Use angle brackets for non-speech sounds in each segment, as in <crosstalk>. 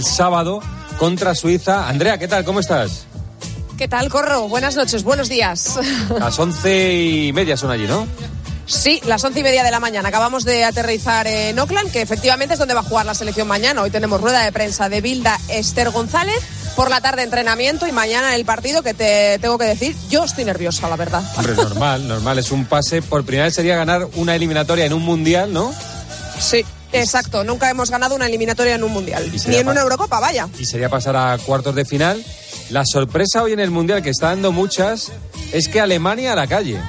el sábado contra Suiza. Andrea, ¿qué tal? ¿Cómo estás? ¿Qué tal, Corro? Buenas noches, buenos días. <laughs> Las once y media son allí, ¿no? Sí, las once y media de la mañana. Acabamos de aterrizar en Oakland, que efectivamente es donde va a jugar la selección mañana. Hoy tenemos rueda de prensa de Bilda Esther González. Por la tarde entrenamiento y mañana el partido que te tengo que decir, yo estoy nerviosa, la verdad. Hombre, normal, normal. Es un pase. Por primera vez sería ganar una eliminatoria en un mundial, ¿no? Sí. Exacto, nunca hemos ganado una eliminatoria en un mundial, ni en una Eurocopa, vaya. Y sería pasar a cuartos de final. La sorpresa hoy en el mundial, que está dando muchas, es que Alemania a la calle.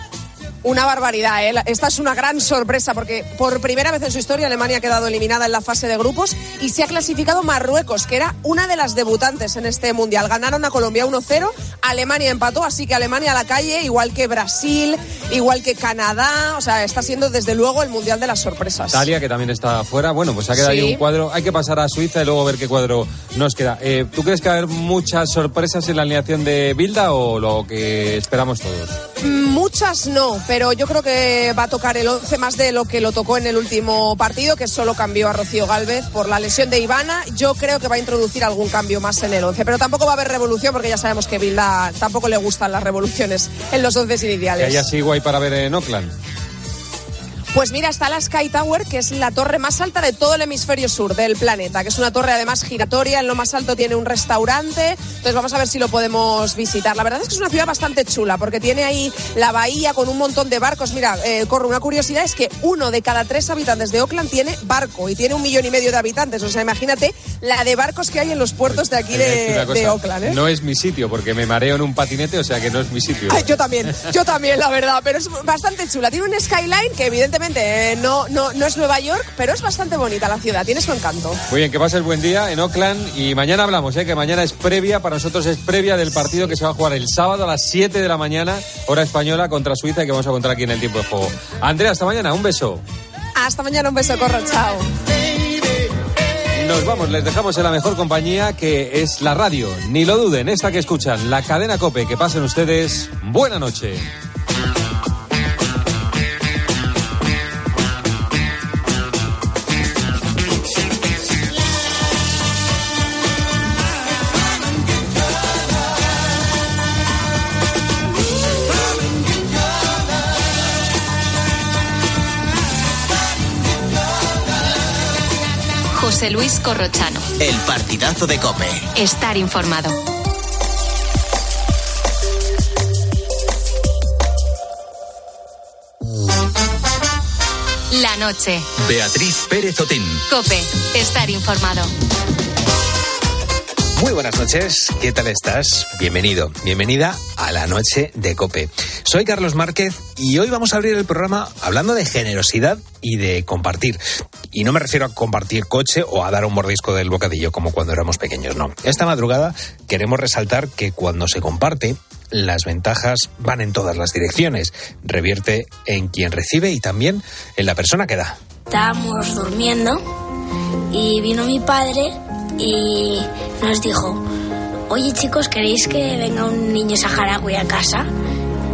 Una barbaridad, ¿eh? Esta es una gran sorpresa porque por primera vez en su historia Alemania ha quedado eliminada en la fase de grupos y se ha clasificado Marruecos, que era una de las debutantes en este mundial. Ganaron a Colombia 1-0, Alemania empató, así que Alemania a la calle, igual que Brasil, igual que Canadá. O sea, está siendo desde luego el mundial de las sorpresas. Italia, que también está afuera. Bueno, pues ha quedado ahí un cuadro. Hay que pasar a Suiza y luego ver qué cuadro nos queda. Eh, ¿Tú crees que va a haber muchas sorpresas en la alineación de Bilda o lo que esperamos todos? Muchas no, pero yo creo que va a tocar el 11 más de lo que lo tocó en el último partido, que solo cambió a Rocío Galvez por la lesión de Ivana. Yo creo que va a introducir algún cambio más en el 11, pero tampoco va a haber revolución porque ya sabemos que Bilda tampoco le gustan las revoluciones en los 11 iniciales. ¿Que haya así guay para ver en Oakland? Pues mira, está la Sky Tower, que es la torre más alta de todo el hemisferio sur del planeta, que es una torre además giratoria, en lo más alto tiene un restaurante, entonces vamos a ver si lo podemos visitar. La verdad es que es una ciudad bastante chula, porque tiene ahí la bahía con un montón de barcos. Mira, eh, corre una curiosidad, es que uno de cada tres habitantes de Oakland tiene barco y tiene un millón y medio de habitantes, o sea, imagínate la de barcos que hay en los puertos de aquí de, Oakland. ¿eh? No es mi sitio, porque me mareo en un patinete, o sea que no es mi sitio. yo también, yo también, la verdad, pero es bastante chula. Tiene un skyline que evidentemente eh, no, no, no es Nueva York, pero es bastante bonita la ciudad, tiene su encanto. Muy bien, que pases buen día en Oakland y mañana hablamos, ¿eh? que mañana es previa, para nosotros es previa del partido que se va a jugar el sábado a las 7 de la mañana, hora española, contra Suiza y que vamos a contar aquí en el tiempo de juego. Andrea, hasta mañana, un beso. Hasta mañana, un beso, corro, chao. Nos vamos, les dejamos en la mejor compañía que es la radio. Ni lo duden, esta que escuchan, la cadena Cope. Que pasen ustedes. Buena noche. José Luis Corrochano. El partidazo de Cope. Estar informado. La noche. Beatriz Pérez Otín. Cope. Estar informado. Muy buenas noches, ¿qué tal estás? Bienvenido, bienvenida a la noche de Cope. Soy Carlos Márquez y hoy vamos a abrir el programa hablando de generosidad y de compartir. Y no me refiero a compartir coche o a dar un mordisco del bocadillo como cuando éramos pequeños, no. Esta madrugada queremos resaltar que cuando se comparte, las ventajas van en todas las direcciones. Revierte en quien recibe y también en la persona que da. Estábamos durmiendo y vino mi padre y nos dijo, oye chicos, ¿queréis que venga un niño saharaui a casa?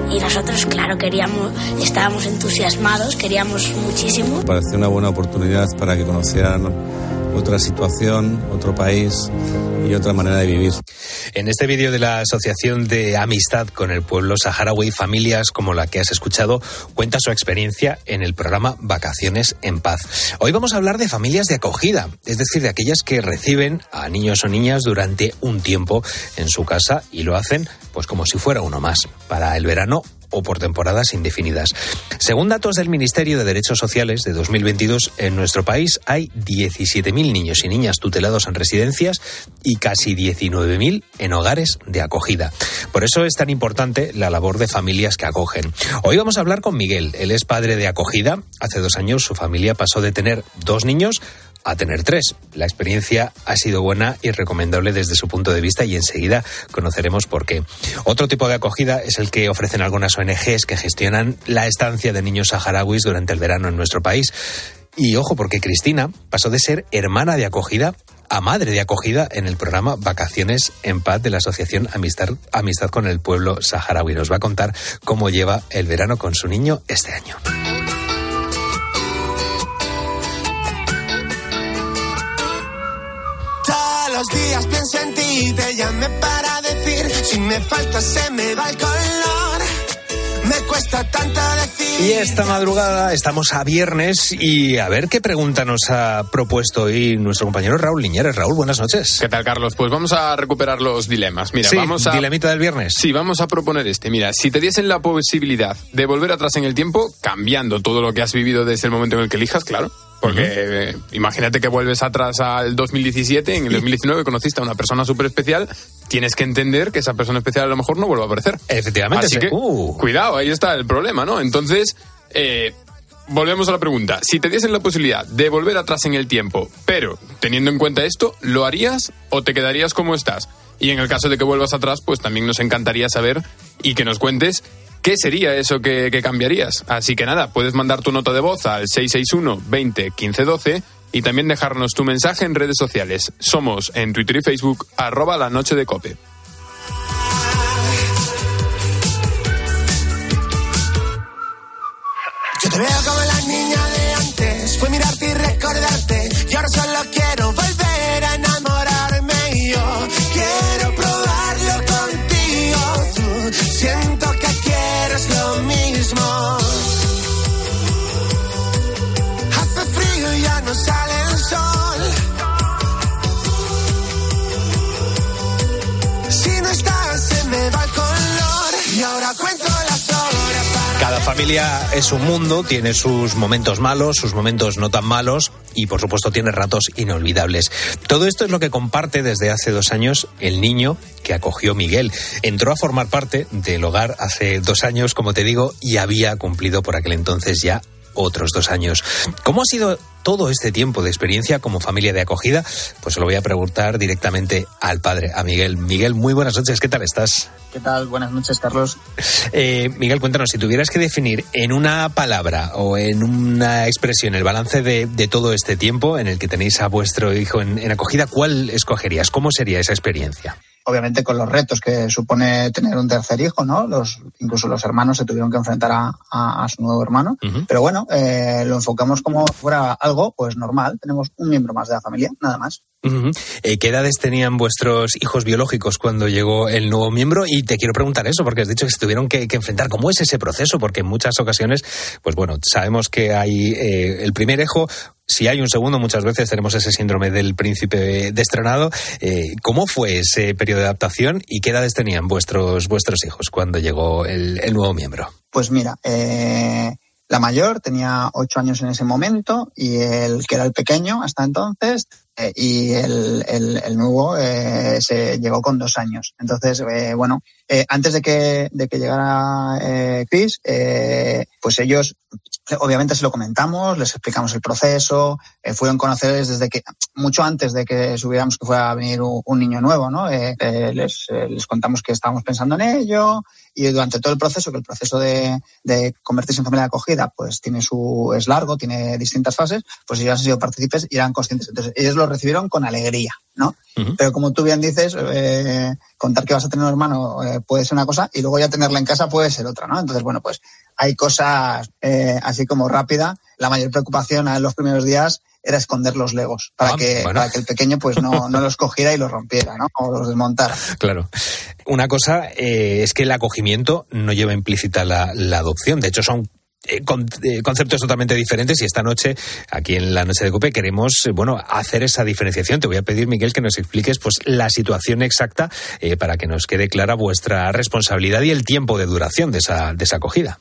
Y nosotros, claro, queríamos, estábamos entusiasmados, queríamos muchísimo. Pareció una buena oportunidad para que conocieran otra situación, otro país y otra manera de vivir. En este vídeo de la Asociación de Amistad con el Pueblo Saharaui, familias como la que has escuchado, cuenta su experiencia en el programa Vacaciones en Paz. Hoy vamos a hablar de familias de acogida, es decir, de aquellas que reciben a niños o niñas durante un tiempo en su casa y lo hacen pues como si fuera uno más. Para el verano o por temporadas indefinidas. Según datos del Ministerio de Derechos Sociales de 2022, en nuestro país hay 17.000 niños y niñas tutelados en residencias y casi 19.000 en hogares de acogida. Por eso es tan importante la labor de familias que acogen. Hoy vamos a hablar con Miguel. Él es padre de acogida. Hace dos años su familia pasó de tener dos niños a tener tres. La experiencia ha sido buena y recomendable desde su punto de vista y enseguida conoceremos por qué. Otro tipo de acogida es el que ofrecen algunas ONGs que gestionan la estancia de niños saharauis durante el verano en nuestro país. Y ojo, porque Cristina pasó de ser hermana de acogida a madre de acogida en el programa Vacaciones en Paz de la Asociación Amistad, Amistad con el Pueblo Saharaui. Nos va a contar cómo lleva el verano con su niño este año. Los días pienso en ti, te llamé para decir, si me falta se me va el color. Me cuesta tanto decir. Y esta madrugada estamos a viernes y a ver qué pregunta nos ha propuesto hoy nuestro compañero Raúl Liñeres. Raúl, buenas noches. ¿Qué tal, Carlos? Pues vamos a recuperar los dilemas. Mira, Sí, vamos a. dilemita del viernes. Sí, vamos a proponer este. Mira, si te diesen la posibilidad de volver atrás en el tiempo, cambiando todo lo que has vivido desde el momento en el que elijas, claro. Porque eh, imagínate que vuelves atrás al 2017, en el 2019 conociste a una persona súper especial, tienes que entender que esa persona especial a lo mejor no vuelve a aparecer. Efectivamente. Así sí. que, Uh. cuidado, ahí está el problema, ¿no? Entonces, eh, volvemos a la pregunta. Si te diesen la posibilidad de volver atrás en el tiempo, pero teniendo en cuenta esto, ¿lo harías o te quedarías como estás? Y en el caso de que vuelvas atrás, pues también nos encantaría saber y que nos cuentes qué sería eso que, cambiarías. Así que nada, puedes mandar tu nota de voz al 661 20 15 12 y también dejarnos tu mensaje en redes sociales. Somos en Twitter y Facebook, arroba la noche de cope. Cada familia es un mundo, tiene sus momentos malos, sus momentos no tan malos y por supuesto tiene ratos inolvidables. Todo esto es lo que comparte desde hace dos años el niño que acogió Miguel. Entró a formar parte del hogar hace dos años, como te digo, y había cumplido por aquel entonces ya otros dos años. ¿Cómo ha sido todo este tiempo de experiencia como familia de acogida? Pues se lo voy a preguntar directamente al padre, a Miguel. Miguel, muy buenas noches, ¿qué tal estás? ¿Qué tal? Buenas noches, Carlos. Eh, Miguel, cuéntanos, si tuvieras que definir en una palabra o en una expresión el balance de, de todo este tiempo en el que tenéis a vuestro hijo en, en acogida, ¿cuál escogerías? ¿Cómo sería esa experiencia? Obviamente con los retos que supone tener un tercer hijo, ¿no? Los, incluso los hermanos se tuvieron que enfrentar a, a- a su nuevo hermano. Pero bueno, eh, lo enfocamos como fuera algo, pues normal. Tenemos un miembro más de la familia, nada más. Eh, ¿Qué edades tenían vuestros hijos biológicos cuando llegó el nuevo miembro? Y te quiero preguntar eso, porque has dicho que se tuvieron que, enfrentar. ¿Cómo es ese proceso? Porque en muchas ocasiones, pues bueno, sabemos que hay eh, el primer hijo. Si hay un segundo, muchas veces tenemos ese síndrome del príncipe destronado. Eh, ¿Cómo fue ese periodo de adaptación y qué edades tenían vuestros, vuestros hijos cuando llegó el, el nuevo miembro? Pues mira, eh, la mayor tenía ocho años en ese momento y el que era el pequeño hasta entonces eh, y el, el- el nuevo eh, se llegó con dos años. Entonces, eh, bueno, eh, antes de que, de que llegara eh, Chris, eh, pues ellos obviamente se lo comentamos, les explicamos el proceso, fueron conocedores desde que, mucho antes de que subiéramos que fuera a venir un, un niño nuevo, ¿no? Les, les contamos que estábamos pensando en ello y durante todo el proceso, que el proceso de, de convertirse en familia de acogida, pues tiene su, es largo, tiene distintas fases, pues ellos han sido partícipes y eran conscientes. Entonces, ellos lo recibieron con alegría, ¿no? Pero como tú bien dices, eh, contar que vas a tener un hermano eh, puede ser una cosa y luego ya tenerla en casa puede ser otra, ¿no? Entonces, bueno, pues hay cosas eh, así como rápida. La mayor preocupación en los primeros días era esconder los legos para, Ah, que, bueno. para que el pequeño pues no, <laughs> no los cogiera y los rompiera, ¿no? O los desmontara. Claro. Una cosa eh, es que el acogimiento no lleva implícita la, la adopción. De hecho, son eh, eh, conceptos totalmente diferentes y esta noche, aquí en la noche de Cope, queremos eh, bueno hacer esa diferenciación. Te voy a pedir, Miguel, que nos expliques pues la situación exacta eh, para que nos quede clara vuestra responsabilidad y el tiempo de duración de esa, de esa acogida.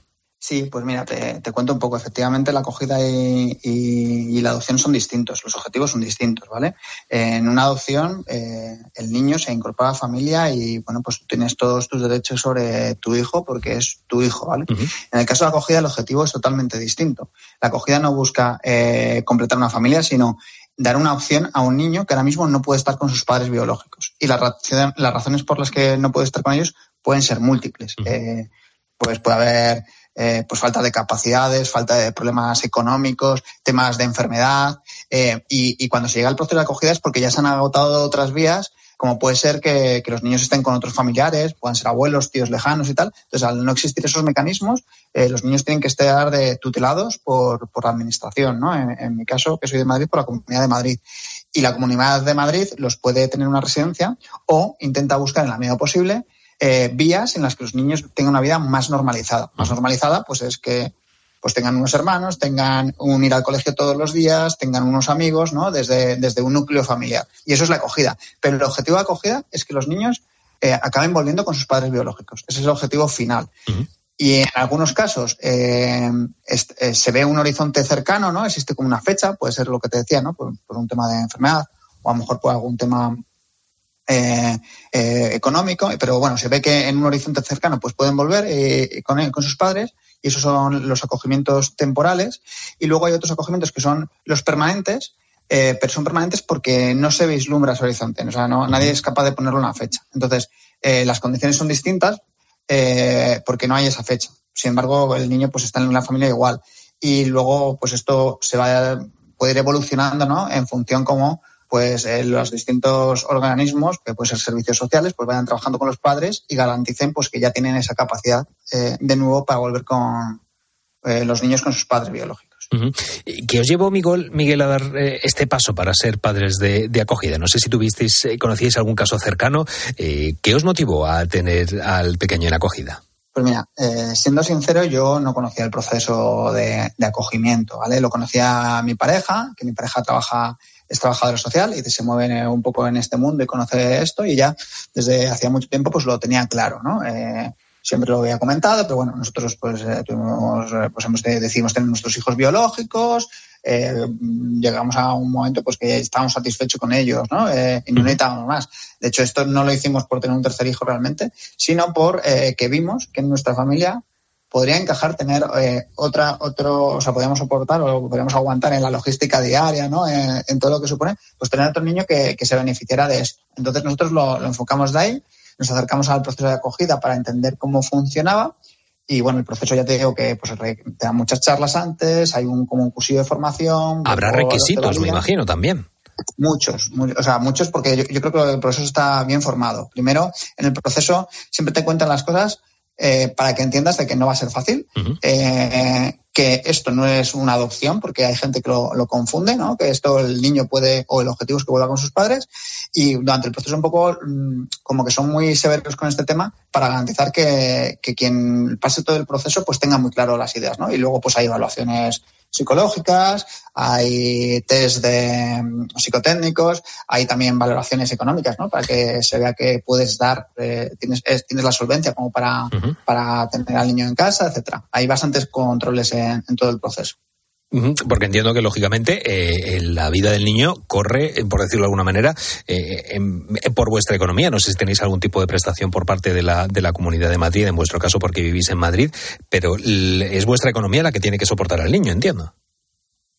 Sí, pues mira, te, te cuento un poco. Efectivamente, la acogida y, y- y la adopción son distintos, los objetivos son distintos, ¿vale? En una adopción, eh, el niño se incorpora a la familia y, bueno, pues tienes todos tus derechos sobre tu hijo porque es tu hijo, ¿vale? En el caso de la acogida, el objetivo es totalmente distinto. La acogida no busca eh, completar una familia, sino dar una opción a un niño que ahora mismo no puede estar con sus padres biológicos. Y las, razón- las razones por las que no puede estar con ellos pueden ser múltiples. Eh, pues puede haber eh, pues falta de capacidades, falta de problemas económicos, temas de enfermedad. eh, y, cuando se llega al proceso de acogida es porque ya se han agotado otras vías, como puede ser que, los niños estén con otros familiares, puedan ser abuelos, tíos lejanos y tal. Entonces, al no existir esos mecanismos, eh, los niños tienen que estar de, tutelados por, por la administración, ¿no? En, en mi caso, que soy de Madrid, por la Comunidad de Madrid. y la Comunidad de Madrid los puede tener en una residencia o intenta buscar en la medida posible eh, vías en las que los niños tengan una vida más normalizada. Más normalizada, pues es que pues tengan unos hermanos, tengan un ir al colegio todos los días, tengan unos amigos, ¿no? Desde, desde un núcleo familiar. Y eso es la acogida. Pero el objetivo de acogida es que los niños eh, acaben volviendo con sus padres biológicos. Ese es el objetivo final. Y en algunos casos eh, eh, se ve un horizonte cercano, ¿no? Existe como una fecha, puede ser lo que te decía, ¿no? Por, por un tema de enfermedad o a lo mejor por algún tema eh, eh, económico, pero bueno, se ve que en un horizonte cercano pues pueden volver eh, con, con sus padres y esos son los acogimientos temporales y luego hay otros acogimientos que son los permanentes, eh, pero son permanentes porque no se vislumbra ese horizonte, o sea, no, nadie es capaz de ponerle una fecha. Entonces, eh, las condiciones son distintas porque no hay esa fecha. Sin embargo, el niño pues está en una familia igual y luego pues esto se va puede ir evolucionando, ¿no? En función como pues eh, los distintos organismos, que pueden ser servicios sociales, pues vayan trabajando con los padres y garanticen pues que ya tienen esa capacidad eh, de nuevo para volver con eh, los niños con sus padres biológicos. Uh -huh. ¿Qué os llevó, Miguel, Miguel a dar este paso para ser padres de, de acogida? No sé si tuvisteis, conocíais algún caso cercano. ¿Qué os motivó a tener al pequeño en acogida? Pues mira, eh, siendo sincero, yo no conocía el proceso de, acogimiento, ¿vale? Lo conocía mi pareja, que mi pareja trabaja, es trabajadora social y se mueve un poco en este mundo y conoce esto y ya desde hacía mucho tiempo pues lo tenía claro, ¿no? Eh, siempre lo había comentado, pero bueno, nosotros pues, eh, tuvimos, pues hemos, decidimos tener nuestros hijos biológicos, eh, llegamos a un momento pues que estábamos satisfechos con ellos, ¿no? Eh, y no necesitábamos más. De hecho, esto no lo hicimos por tener un tercer hijo realmente, sino por eh, que vimos que en nuestra familia podría encajar tener eh, otra, otro, o sea, podríamos soportar o podríamos aguantar en la logística diaria, ¿no? En, en todo lo que supone, pues tener otro niño que, que se beneficiara de esto. Entonces nosotros lo, lo enfocamos de ahí, nos acercamos al proceso de acogida para entender cómo funcionaba y bueno, el proceso ya te digo que pues, te dan muchas charlas antes, hay un, como un cursillo de formación. Habrá requisitos, me imagino, también. Muchos, muy, o sea, muchos porque yo, yo, creo que el proceso está bien formado. Primero, en el proceso siempre te cuentan las cosas eh, para que entiendas de que no va a ser fácil, uh -huh. eh, que esto no es una adopción, porque hay gente que lo, confunde, ¿no? que esto el niño puede, o el objetivo es que vuelva con sus padres, y durante el proceso un poco mmm, como que son muy severos con este tema para garantizar que, que, quien pase todo el proceso pues tenga muy claro las ideas, ¿no? Y luego pues hay evaluaciones psicológicas, hay test de um, psicotécnicos, hay también valoraciones económicas, ¿no? Para que se vea que puedes dar, eh, tienes, es, tienes la solvencia como para, uh -huh. para tener al niño en casa, etcétera. Hay bastantes controles en, en todo el proceso. Porque entiendo que, lógicamente, eh, la vida del niño corre, por decirlo de alguna manera, eh, en, por vuestra economía. No sé si tenéis algún tipo de prestación por parte de la, de la Comunidad de Madrid, en vuestro caso porque vivís en Madrid, pero es vuestra economía la que tiene que soportar al niño, entiendo.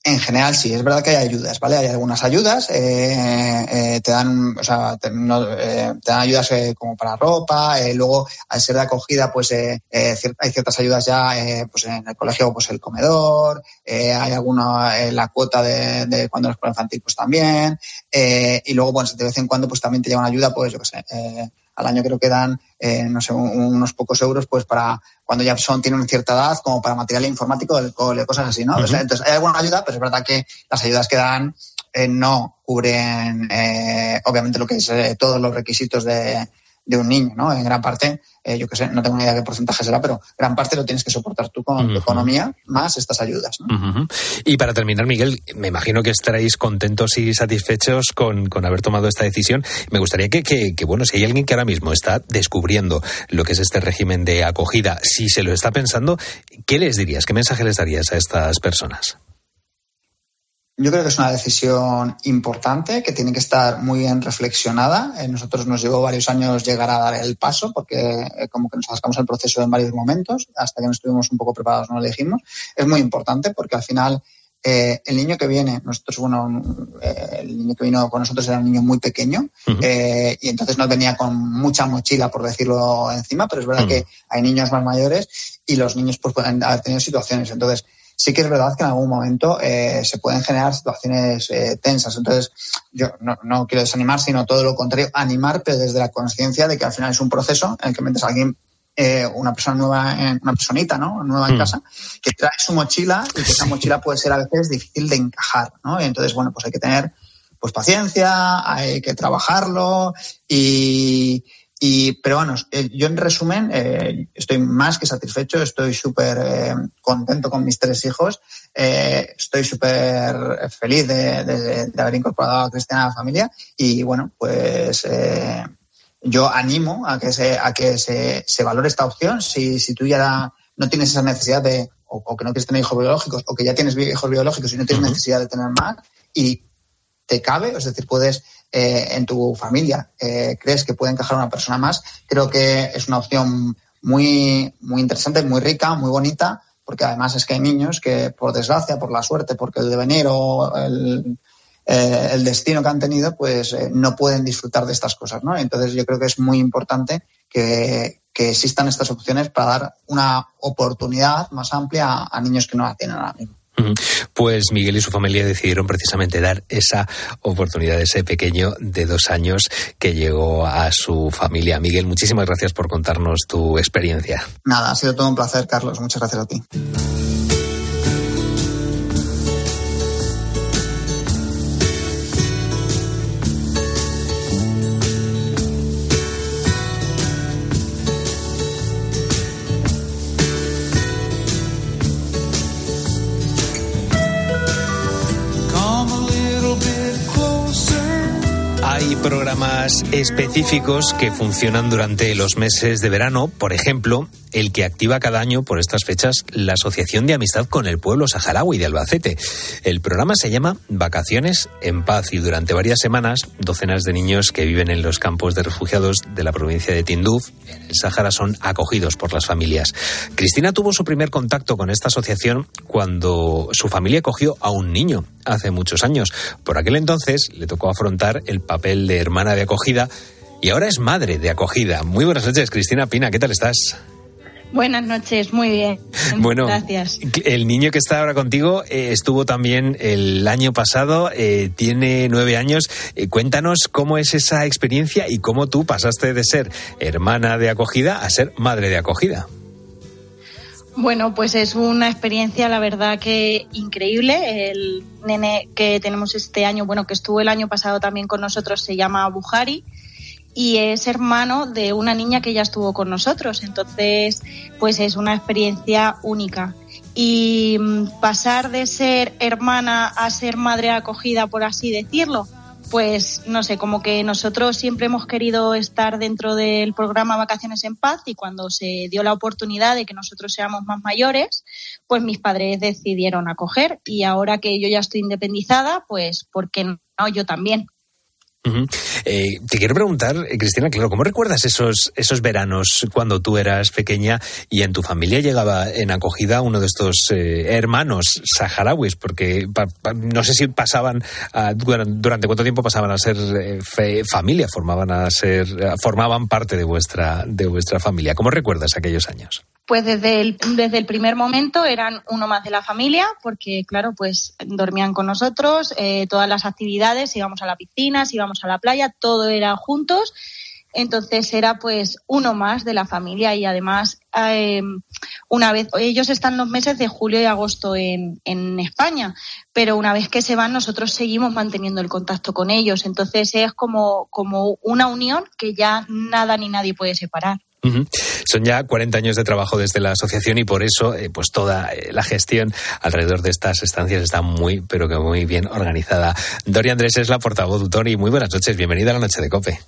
En general sí, es verdad que hay ayudas, ¿vale? Hay algunas ayudas, eh, eh, te dan, o sea, te, eh, dan ayudas eh, como para ropa, eh, luego al ser de acogida, pues eh, cier hay ciertas ayudas ya, pues en el colegio, pues el comedor, hay alguna, la cuota de, de cuando eres infantil, pues también, y luego, bueno, de vez en cuando, pues también te llevan ayuda, pues yo qué sé, al año creo que dan, eh, no sé, un, unos pocos euros, pues para cuando ya son, tienen cierta edad, como para material informático, cosas así, ¿no? Uh -huh. Entonces, hay alguna ayuda, pero es verdad que las ayudas que dan eh, no cubren, eh, obviamente, lo que es eh, todos los requisitos de, de un niño, ¿no? En gran parte, eh, yo qué sé, no tengo ni idea de qué porcentaje será, pero gran parte lo tienes que soportar tú con uh -huh. tu economía más estas ayudas, ¿no? Uh -huh. Y para terminar, Miguel, me imagino que estaréis contentos y satisfechos con, con haber tomado esta decisión. Me gustaría que, que, que, bueno, si hay alguien que ahora mismo está descubriendo lo que es este régimen de acogida, si se lo está pensando, ¿qué les dirías? ¿Qué mensaje les darías a estas personas? Yo creo que es una decisión importante que tiene que estar muy bien reflexionada. Eh, nosotros nos llevó varios años llegar a dar el paso porque eh, como que nos acercamos al proceso en varios momentos hasta que no estuvimos un poco preparados no lo elegimos. Es muy importante porque al final eh, el niño que viene, nosotros, bueno, eh, el niño que vino con nosotros era un niño muy pequeño uh -huh. eh, y entonces no venía con mucha mochila, por decirlo encima, pero es verdad uh -huh. que hay niños más mayores y los niños pues pueden haber tenido situaciones. Entonces, sí que es verdad que en algún momento eh, se pueden generar situaciones eh, tensas. Entonces, yo no, no, quiero desanimar, sino todo lo contrario, animar, pero desde la conciencia de que al final es un proceso en el que metes a alguien, eh, una persona nueva, en, una personita, ¿no? Nueva en mm. casa, que trae su mochila y que esa mochila puede ser a veces difícil de encajar, ¿no? Y entonces, bueno, pues hay que tener pues paciencia, hay que trabajarlo y, y, pero bueno, eh, yo en resumen eh, estoy más que satisfecho, estoy súper eh, contento con mis tres hijos, eh, estoy súper feliz de, de- de haber incorporado a Cristiana a la familia. Y bueno, pues eh, yo animo a que se, a que se, se valore esta opción. Si, si tú ya no tienes esa necesidad de, o, o que no quieres tener hijos biológicos, o que ya tienes hijos biológicos y no tienes necesidad de tener más, y te cabe, es decir, puedes eh, en tu familia eh, crees que puede encajar una persona más, creo que es una opción muy, muy interesante, muy rica, muy bonita, porque además es que hay niños que por desgracia, por la suerte, porque el devenir o el, eh, el destino que han tenido, pues eh, no pueden disfrutar de estas cosas, ¿no? Entonces yo creo que es muy importante que, que existan estas opciones para dar una oportunidad más amplia a, a niños que no la tienen ahora mismo. Pues Miguel y su familia decidieron precisamente dar esa oportunidad a ese pequeño de dos años que llegó a su familia. Miguel, muchísimas gracias por contarnos tu experiencia. Nada, ha sido todo un placer, Carlos. Muchas gracias a ti. Específicos que funcionan durante los meses de verano, por ejemplo, el que activa cada año por estas fechas la Asociación de Amistad con el Pueblo Saharaui de Albacete. El programa se llama Vacaciones en Paz y durante varias semanas docenas de niños que viven en los campos de refugiados de la provincia de Tinduf, en el Sáhara, son acogidos por las familias. Cristina tuvo su primer contacto con esta asociación cuando su familia acogió a un niño hace muchos años. Por aquel entonces le tocó afrontar el papel de hermana de acogida y ahora es madre de acogida. Muy buenas noches, Cristina Pina, ¿qué tal estás? Buenas noches, muy bien. <laughs> Bueno, Gracias. el niño que está ahora contigo eh, estuvo también el año pasado, eh, tiene nueve años. Eh, cuéntanos cómo es esa experiencia y cómo tú pasaste de ser hermana de acogida a ser madre de acogida. Bueno, pues es una experiencia, la verdad que increíble. El nene que tenemos este año, bueno, que estuvo el año pasado también con nosotros, se llama Bujari y es hermano de una niña que ya estuvo con nosotros. Entonces, pues es una experiencia única. Y mm, pasar de ser hermana a ser madre acogida, por así decirlo, pues no sé, como que nosotros siempre hemos querido estar dentro del programa Vacaciones en Paz y cuando se dio la oportunidad de que nosotros seamos más mayores, pues mis padres decidieron acoger y ahora que yo ya estoy independizada, pues ¿por qué no? Yo también. Eh, te quiero preguntar, eh, Cristina, claro, ¿cómo recuerdas esos, esos veranos cuando tú eras pequeña y en tu familia llegaba en acogida uno de estos eh, hermanos saharauis? Porque pa- no sé si pasaban, durante cuánto tiempo pasaban a ser eh, familia, formaban a ser, formaban parte de vuestra, de vuestra familia. ¿Cómo recuerdas aquellos años? Pues desde el, desde el primer momento eran uno más de la familia, porque claro, pues dormían con nosotros, eh, todas las actividades, íbamos a la piscina, íbamos a la playa, todo era juntos. Entonces era pues uno más de la familia y además eh, una vez, ellos están los meses de julio y agosto en, en España, pero una vez que se van nosotros seguimos manteniendo el contacto con ellos. Entonces es como, como una unión que ya nada ni nadie puede separar. Son ya 40 años de trabajo desde la asociación y por eso eh, pues toda eh, la gestión alrededor de estas estancias está muy pero que muy bien organizada. Dori Andrés es la portavoz Dori. Muy buenas noches, bienvenida a la noche de Cope.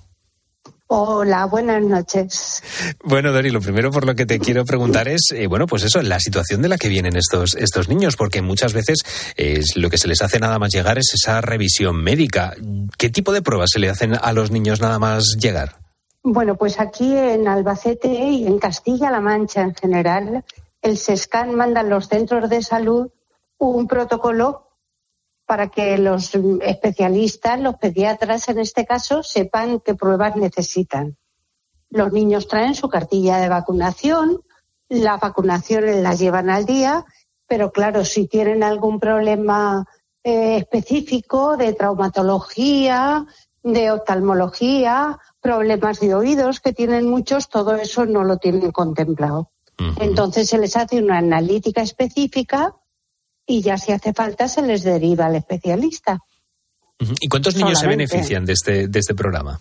Hola, buenas noches. Bueno, Dori, lo primero por lo que te quiero preguntar es, eh, bueno, pues eso, la situación de la que vienen estos, estos niños, porque muchas veces eh, lo que se les hace nada más llegar es esa revisión médica. ¿Qué tipo de pruebas se le hacen a los niños nada más llegar? Bueno, pues aquí en Albacete y en Castilla-La Mancha en general, el SESCAN manda a los centros de salud un protocolo para que los especialistas, los pediatras en este caso, sepan qué pruebas necesitan. Los niños traen su cartilla de vacunación, las vacunaciones las llevan al día, pero claro, si tienen algún problema eh, específico de traumatología, de oftalmología, problemas de oídos que tienen muchos, todo eso no lo tienen contemplado. Entonces se les hace una analítica específica y ya si hace falta se les deriva al especialista. ¿Y cuántos niños se benefician de este, de este programa?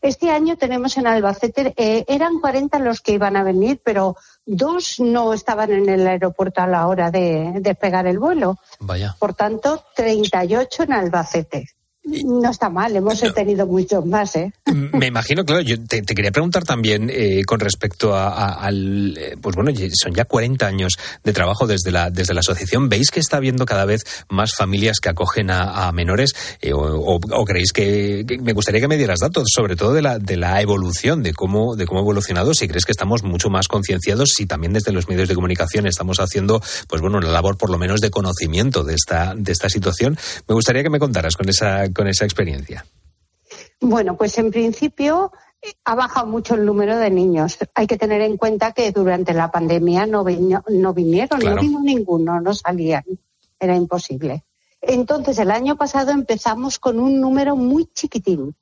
Este año tenemos en Albacete, eh, eran 40 los que iban a venir, pero dos no estaban en el aeropuerto a la hora de despegar el vuelo. Vaya. Por tanto, 38 en Albacete. No está mal, hemos tenido muchos más, ¿eh? Me imagino, claro, yo te, te quería preguntar también eh, con respecto a, a- al, eh, pues bueno, son ya 40 años de trabajo desde la, desde la asociación. ¿Veis que está habiendo cada vez más familias que acogen a, a menores? Eh, o, o- o creéis que, que- me gustaría que me dieras datos, sobre todo de la, de la evolución, de cómo, de cómo ha evolucionado? Si crees que estamos mucho más concienciados, si también desde los medios de comunicación estamos haciendo, pues bueno, una labor por lo menos de conocimiento de esta, de esta situación. Me gustaría que me contaras con esa, con esa experiencia. Bueno, pues en principio eh, ha bajado mucho el número de niños. Hay que tener en cuenta que durante la pandemia no, vino- no vinieron, Claro. no vino ninguno, no salían. Era imposible. Entonces, el año pasado empezamos con un número muy chiquitín.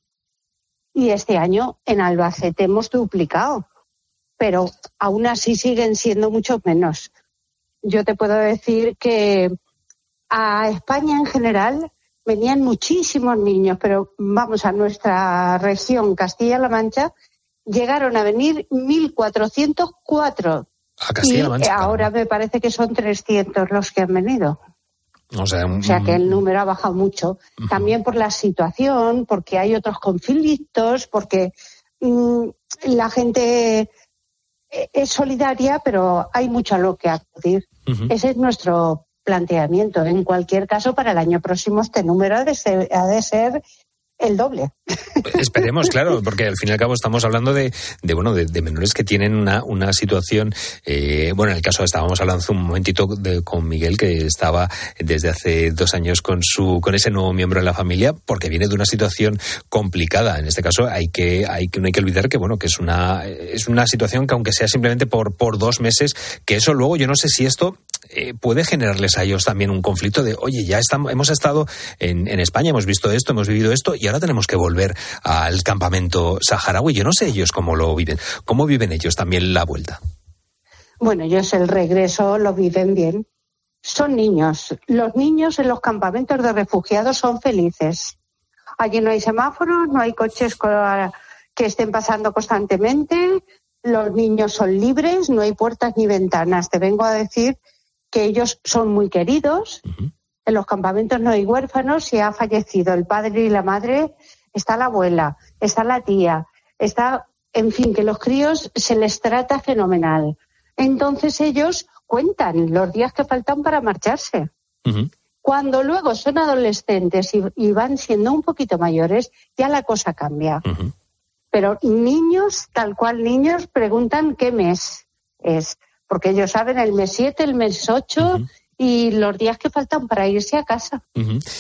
Y este año en Albacete hemos duplicado. Pero aún así siguen siendo muchos menos. Yo te puedo decir que a España en general venían muchísimos niños, pero vamos a nuestra región, Castilla-La Mancha, llegaron a venir 1.404. A Castilla-La y Mancha, eh, ahora me parece que son 300 los que han venido. O sea, un- O sea que el número ha bajado mucho. También por la situación, porque hay otros conflictos, porque mm, la gente eh, es solidaria, pero hay mucho a lo que acudir. Ese es nuestro planteamiento. En cualquier caso, para el año próximo este número ha de ser, el doble. Esperemos, claro, porque al fin y al cabo estamos hablando de, de bueno, de, menores que tienen una, una situación, eh, bueno, en el caso estábamos hablando hace un momentito de- con Miguel que estaba desde hace dos años con su, con ese nuevo miembro de la familia, porque viene de una situación complicada. En este caso hay que, hay que, no hay que olvidar que bueno, que es una, es una situación que aunque sea simplemente por, por dos meses, que eso luego yo no sé si esto eh, puede generarles a ellos también un conflicto de, oye, ya estamos, hemos estado en, en España, hemos visto esto, hemos vivido esto y ahora tenemos que volver al campamento saharaui. Yo no sé ellos cómo lo viven. ¿Cómo viven ellos también la vuelta? Bueno, ellos el regreso lo viven bien. Son niños. Los niños en los campamentos de refugiados son felices. Allí no hay semáforos, no hay coches co- que estén pasando constantemente. Los niños son libres, no hay puertas ni ventanas. Te vengo a decir que ellos son muy queridos. En los campamentos no hay huérfanos. Si ha fallecido el padre y la madre, está la abuela, está la tía, está, en fin, que los críos se les trata fenomenal. Entonces ellos cuentan los días que faltan para marcharse. Cuando luego son adolescentes y, y van siendo un poquito mayores, ya la cosa cambia. Pero niños, tal cual niños, preguntan qué mes es, porque ellos saben el mes 7, el mes 8 y los días que faltan para irse a casa.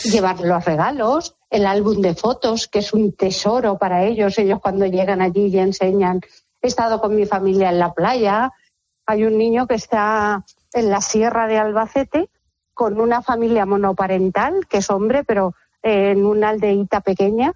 Llevar los regalos, el álbum de fotos, que es un tesoro para ellos. Ellos cuando llegan allí y enseñan, he estado con mi familia en la playa. Hay un niño que está en la sierra de Albacete con una familia monoparental, que es hombre, pero eh, en una aldeíta pequeña.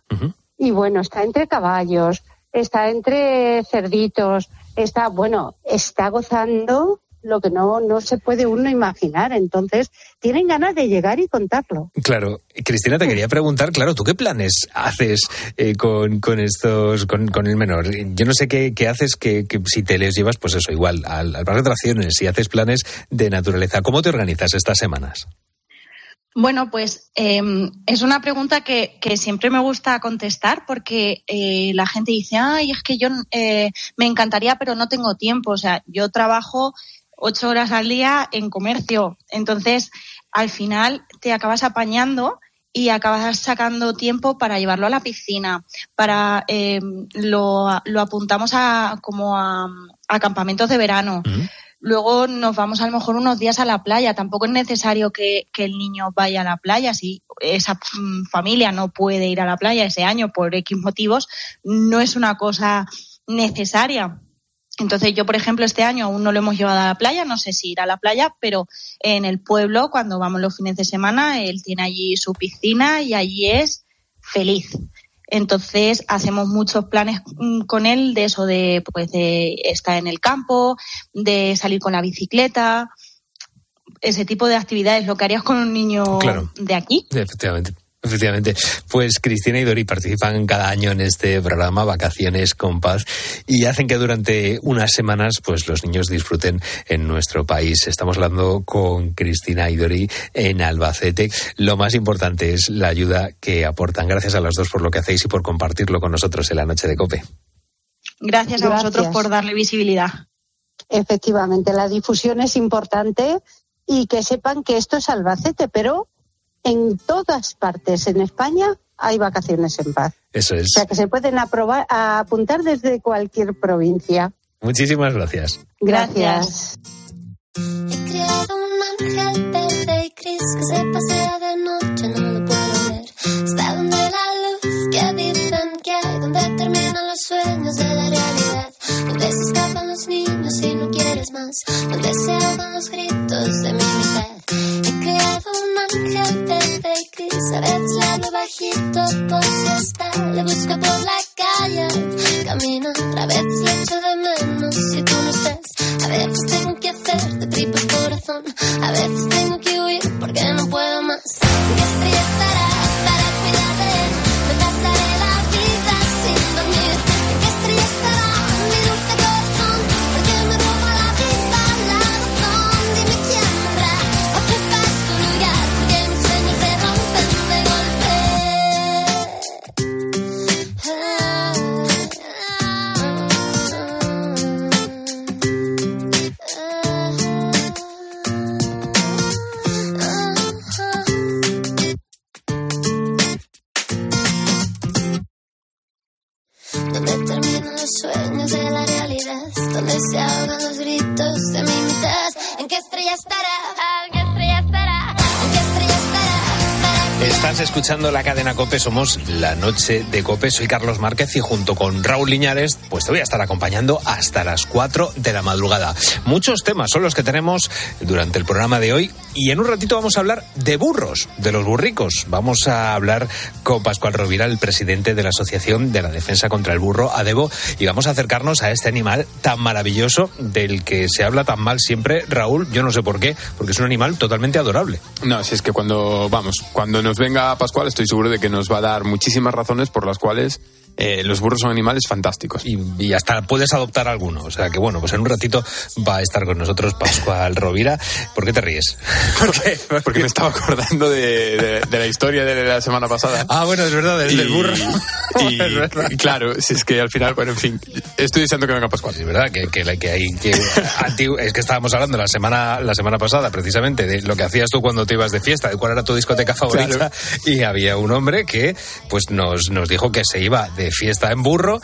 Y bueno, está entre caballos, está entre cerditos, está, bueno, está gozando lo que no, no se puede uno imaginar. Entonces, tienen ganas de llegar y contarlo. Claro, Cristina, te quería preguntar, claro, ¿tú qué planes haces eh, con, con estos, con, con el menor? Yo no sé qué, qué haces que, que si te les llevas, pues eso, igual, al, al parque de atracciones, si haces planes de naturaleza. ¿Cómo te organizas estas semanas? Bueno, pues eh, es una pregunta que, que, siempre me gusta contestar porque eh, la gente dice, ay, es que yo eh, me encantaría, pero no tengo tiempo. O sea, yo trabajo ocho horas al día en comercio. Entonces, al final te acabas apañando y acabas sacando tiempo para llevarlo a la piscina, para eh, lo, lo, apuntamos a como a, a campamentos de verano. Uh -huh. Luego nos vamos a lo mejor unos días a la playa. Tampoco es necesario que, que, el niño vaya a la playa. Si esa mm, familia no puede ir a la playa ese año por X motivos, no es una cosa necesaria. Entonces yo, por ejemplo, este año aún no lo hemos llevado a la playa, no sé si ir a la playa, pero en el pueblo, cuando vamos los fines de semana, él tiene allí su piscina y allí es feliz. Entonces hacemos muchos planes mm, con él de eso de pues de estar en el campo, de salir con la bicicleta, ese tipo de actividades, lo que harías con un niño claro. de aquí. Efectivamente. Efectivamente. Pues Cristina y Dori participan cada año en este programa Vacaciones con Paz y hacen que durante unas semanas pues los niños disfruten en nuestro país. Estamos hablando con Cristina y Dori en Albacete. Lo más importante es la ayuda que aportan. Gracias a las dos por lo que hacéis y por compartirlo con nosotros en la noche de Cope. Gracias a Gracias. vosotros por darle visibilidad. Efectivamente, la difusión es importante y que sepan que esto es Albacete, pero en todas partes en España hay vacaciones en paz. Eso O es. sea que se pueden aprobar, a apuntar desde cualquier provincia. Muchísimas gracias. Gracias. He creado un ángel verde y gris que se pasea de noche, no lo puedo ver. Está donde la luz que dicen que hay, donde terminan los sueños de la realidad. Donde se escapan los niños y no quieres más. Ahogan los gritos de mi mitad. He creado un ángel verde y. A veces le hablo bajito por si está. Le busco por la calle, camino. A veces le echo de menos si tú no estás. A veces tengo que hacer de tripas corazón. A veces tengo que huir porque no puedo más. ¿En qué estrella estará la cadena Cope, somos la noche de Cope. Soy Carlos Márquez y junto con Raúl Liñares, pues te voy a estar acompañando hasta las 4 de la madrugada. Muchos temas son los que tenemos durante el programa de hoy y en un ratito vamos a hablar de burros, de los burricos. Vamos a hablar con Pascual Rovira, el presidente de la Asociación de la Defensa contra el Burro, ADEBO, y vamos a acercarnos a este animal tan maravilloso del que se habla tan mal siempre, Raúl, yo no sé por qué, porque es un animal totalmente adorable. No, si es que cuando, vamos, cuando nos venga Pascual estoy seguro de que nos va a dar muchísimas razones por las cuales eh, los burros son animales fantásticos. Y, y hasta puedes adoptar alguno. O sea que bueno, pues en un ratito va a estar con nosotros Pascual Rovira. ¿Por qué te ríes? <laughs> Porque me estaba acordando de, de- de la historia de la semana pasada. Ah, bueno, es verdad, del, Y- del burro. Y, <laughs> y claro, si es que al final, bueno, en fin, estoy deseando que venga Pascual. Es verdad que, que, que hay que es que estábamos hablando la semana la semana pasada precisamente de lo que hacías tú cuando te ibas de fiesta, de cuál era tu discoteca favorita Claro. y había un hombre que pues nos nos dijo que se iba de fiesta en burro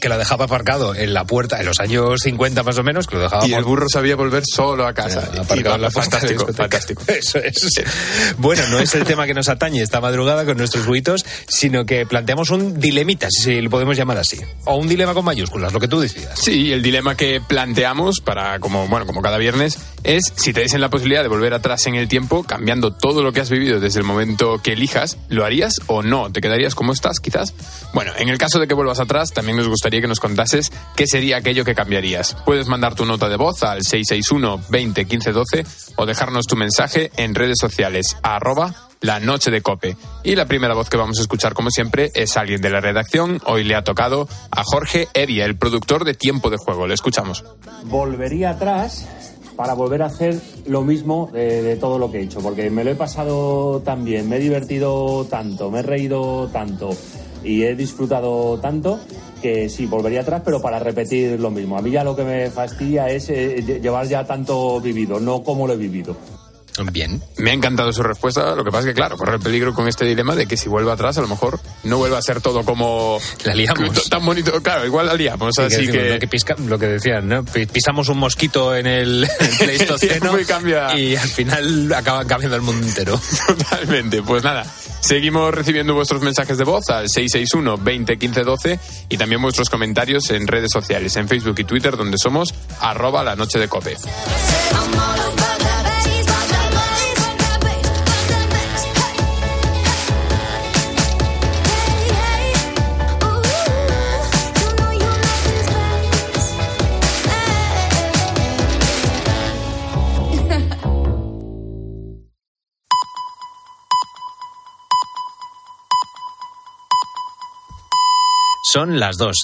que lo dejaba aparcado en la puerta en los años 50 más o menos, que lo dejaba Y el burro sabía volver solo a casa. Aparcado en la fantástico, fantástico. <laughs> Eso es. Bueno, no es el tema que nos atañe esta madrugada con nuestros buitos, sino que planteamos un dilemita, si lo podemos llamar así. O un dilema con mayúsculas, lo que tú decidas. Sí, el dilema que planteamos para, como, bueno, como cada viernes, es si te diesen la posibilidad de volver atrás en el tiempo, cambiando todo lo que has vivido desde el momento que elijas, ¿lo harías o no? ¿Te quedarías como estás, quizás? Bueno, en el caso de que vuelvas atrás, también nos gustaría que nos contases qué sería aquello que cambiarías. Puedes mandar tu nota de voz al 661 20 15 12 o dejarnos tu mensaje en redes sociales, a arroba la noche de cope. Y la primera voz que vamos a escuchar, como siempre, es alguien de la redacción. Hoy le ha tocado a Jorge Evia, el productor de Tiempo de Juego. Le escuchamos. volvería atrás para volver a hacer lo mismo de, todo lo que he hecho, porque me lo he pasado tan bien, me he divertido tanto, me he reído tanto y he disfrutado tanto que sí, volvería atrás, pero para repetir lo mismo. A mí ya lo que me fastidia es eh, lle- llevar ya tanto vivido, no como lo he vivido. Bien. Me ha encantado su respuesta. Lo que pasa es que, claro, corre el peligro con este dilema de que si vuelve atrás, a lo mejor no vuelva a ser todo como. La liamos. <laughs> Tan bonito. Claro, igual la liamos. Sí, así decimos, que. ¿no? que pisca- lo que decían, ¿no? Pi- pisamos un mosquito en el, <laughs> el <laughs> Pleistoceno y cambia. y al final acaba cambiando el mundo entero. Totalmente. Pues nada, seguimos recibiendo vuestros mensajes de voz al 661 20 15 12 y también vuestros comentarios en redes sociales, en Facebook y Twitter, donde somos arroba la noche de cope. Son las dos.